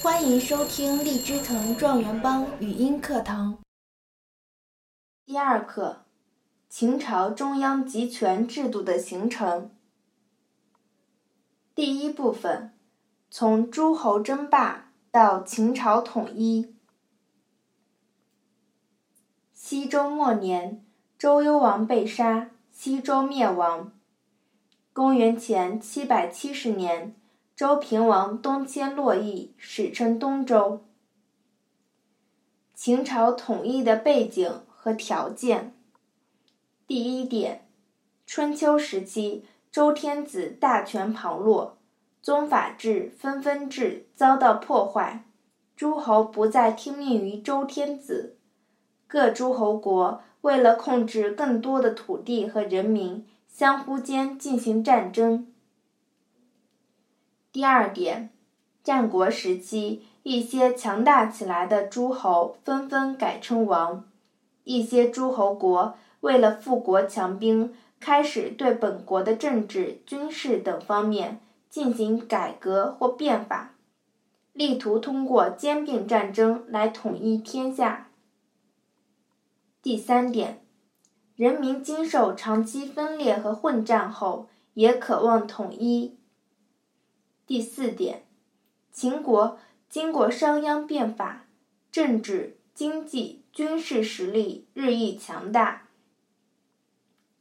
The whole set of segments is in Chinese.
欢迎收听荔枝藤状元帮语音课堂。第二课：秦朝中央集权制度的形成。第一部分：从诸侯争霸到秦朝统一。西周末年，周幽王被杀，西周灭亡。公元前七百七十年。周平王东迁洛邑，史称东周。秦朝统一的背景和条件。第一点，春秋时期，周天子大权旁落，宗法制、分封制遭到破坏，诸侯不再听命于周天子，各诸侯国为了控制更多的土地和人民，相互间进行战争。第二点，战国时期，一些强大起来的诸侯纷纷改称王，一些诸侯国为了富国强兵，开始对本国的政治、军事等方面进行改革或变法，力图通过兼并战争来统一天下。第三点，人民经受长期分裂和混战后，也渴望统一。第四点，秦国经过商鞅变法，政治、经济、军事实力日益强大。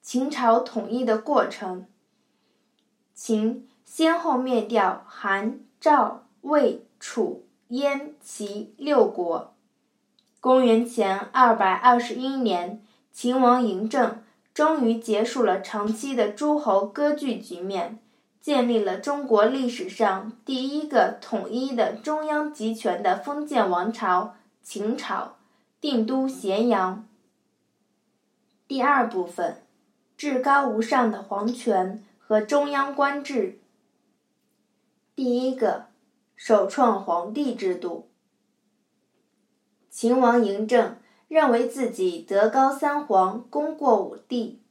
秦朝统一的过程：秦先后灭掉韩、赵、魏、楚、燕、齐六国。公元前二百二十一年，秦王嬴政终于结束了长期的诸侯割据局面。建立了中国历史上第一个统一的中央集权的封建王朝——秦朝，定都咸阳。第二部分，至高无上的皇权和中央官制。第一个，首创皇帝制度。秦王嬴政认为自己德高三皇，功过五帝，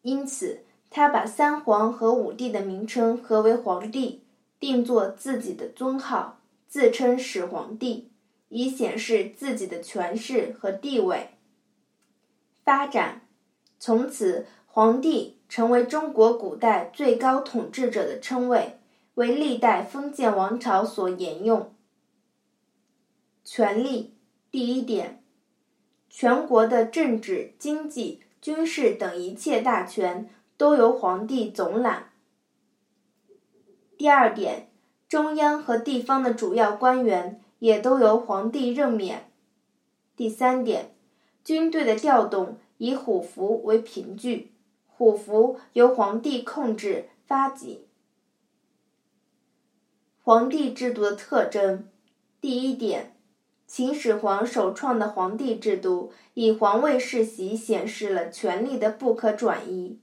因此。他把三皇和五帝的名称合为皇帝，定做自己的尊号，自称始皇帝，以显示自己的权势和地位。发展，从此皇帝成为中国古代最高统治者的称谓，为历代封建王朝所沿用。权力，第一点，全国的政治、经济、军事等一切大权。都由皇帝总揽。第二点，中央和地方的主要官员也都由皇帝任免。第三点，军队的调动以虎符为凭据，虎符由皇帝控制发给。皇帝制度的特征：第一点，秦始皇首创的皇帝制度以皇位世袭显示了权力的不可转移。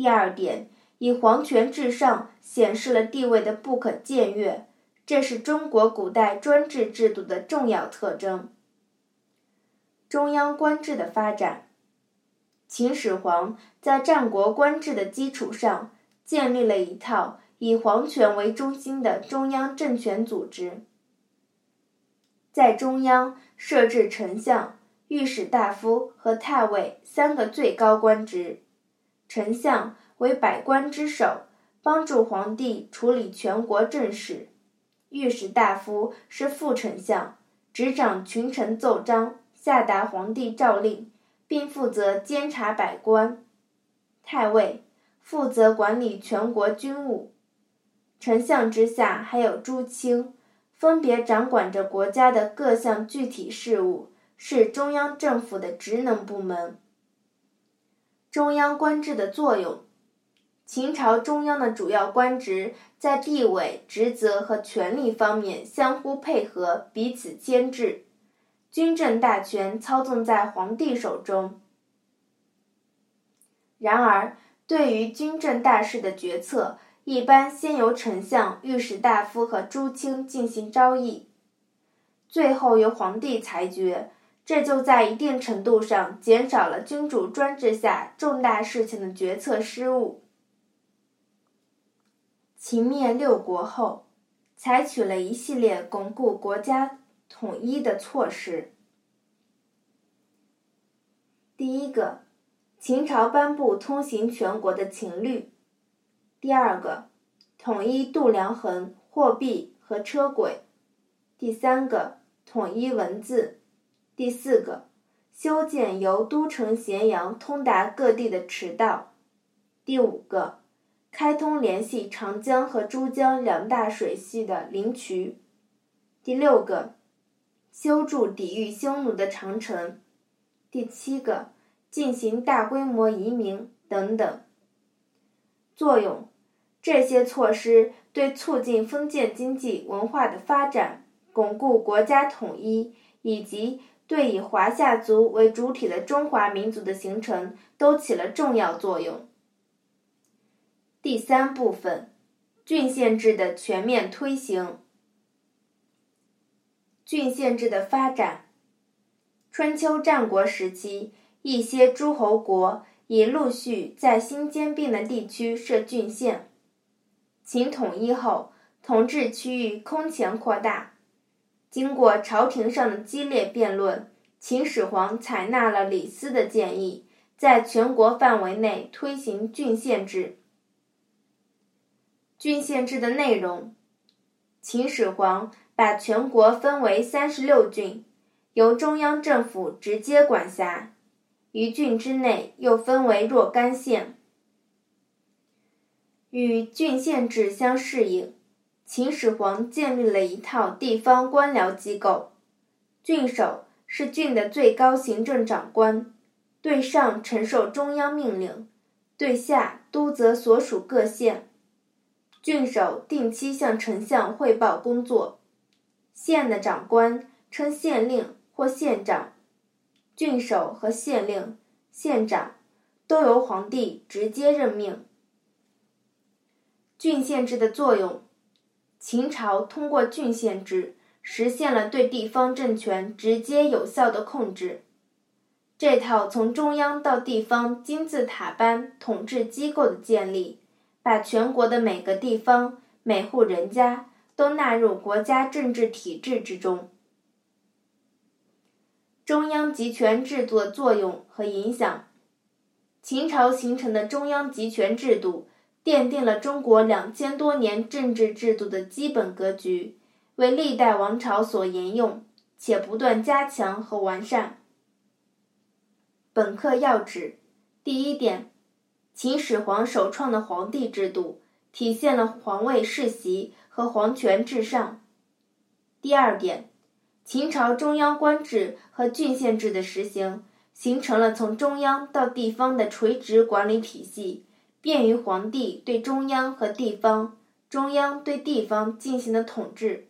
第二点，以皇权至上显示了地位的不可僭越，这是中国古代专制制度的重要特征。中央官制的发展，秦始皇在战国官制的基础上，建立了一套以皇权为中心的中央政权组织，在中央设置丞相、御史大夫和太尉三个最高官职。丞相为百官之首，帮助皇帝处理全国政事；御史大夫是副丞相，执掌群臣奏章，下达皇帝诏令，并负责监察百官；太尉负责管理全国军务。丞相之下还有诸卿，分别掌管着国家的各项具体事务，是中央政府的职能部门。中央官制的作用，秦朝中央的主要官职在地位、职责和权力方面相互配合，彼此牵制，军政大权操纵在皇帝手中。然而，对于军政大事的决策，一般先由丞相、御史大夫和诸卿进行招议，最后由皇帝裁决。这就在一定程度上减少了君主专制下重大事情的决策失误。秦灭六国后，采取了一系列巩固国家统一的措施。第一个，秦朝颁布通行全国的秦律；第二个，统一度量衡、货币和车轨；第三个，统一文字；第四个。修建由都城咸阳通达各地的驰道。第五个，开通联系长江和珠江两大水系的灵渠。第六个，修筑抵御匈奴的长城。第七个，进行大规模移民等等。作用：这些措施对促进封建经济文化的发展、巩固国家统一以及。对以华夏族为主体的中华民族的形成都起了重要作用。第三部分，郡县制的全面推行。郡县制的发展，春秋战国时期，一些诸侯国已陆续在新兼并的地区设郡县。秦统一后，统治区域空前扩大。经过朝廷上的激烈辩论，秦始皇采纳了李斯的建议，在全国范围内推行郡县制。郡县制的内容，秦始皇把全国分为三十六郡，由中央政府直接管辖，于郡之内又分为若干县。与郡县制相适应。秦始皇建立了一套地方官僚机构，郡守是郡的最高行政长官，对上承受中央命令，对下督责所属各县。郡守定期向丞相汇报工作，县的长官称县令或县长，郡守和县令、县长都由皇帝直接任命。郡县制的作用。秦朝通过郡县制实现了对地方政权直接有效的控制。这套从中央到地方金字塔般统治机构的建立，把全国的每个地方、每户人家都纳入国家政治体制之中。中央集权制度的作用和影响，秦朝形成的中央集权制度。奠定了中国两千多年政治制度的基本格局，为历代王朝所沿用，且不断加强和完善。本课要旨：第一点，秦始皇首创的皇帝制度体现了皇位世袭和皇权至上。第二点，秦朝中央官制和郡县制的实行，形成了从中央到地方的垂直管理体系。便于皇帝对中央和地方、中央对地方进行的统治。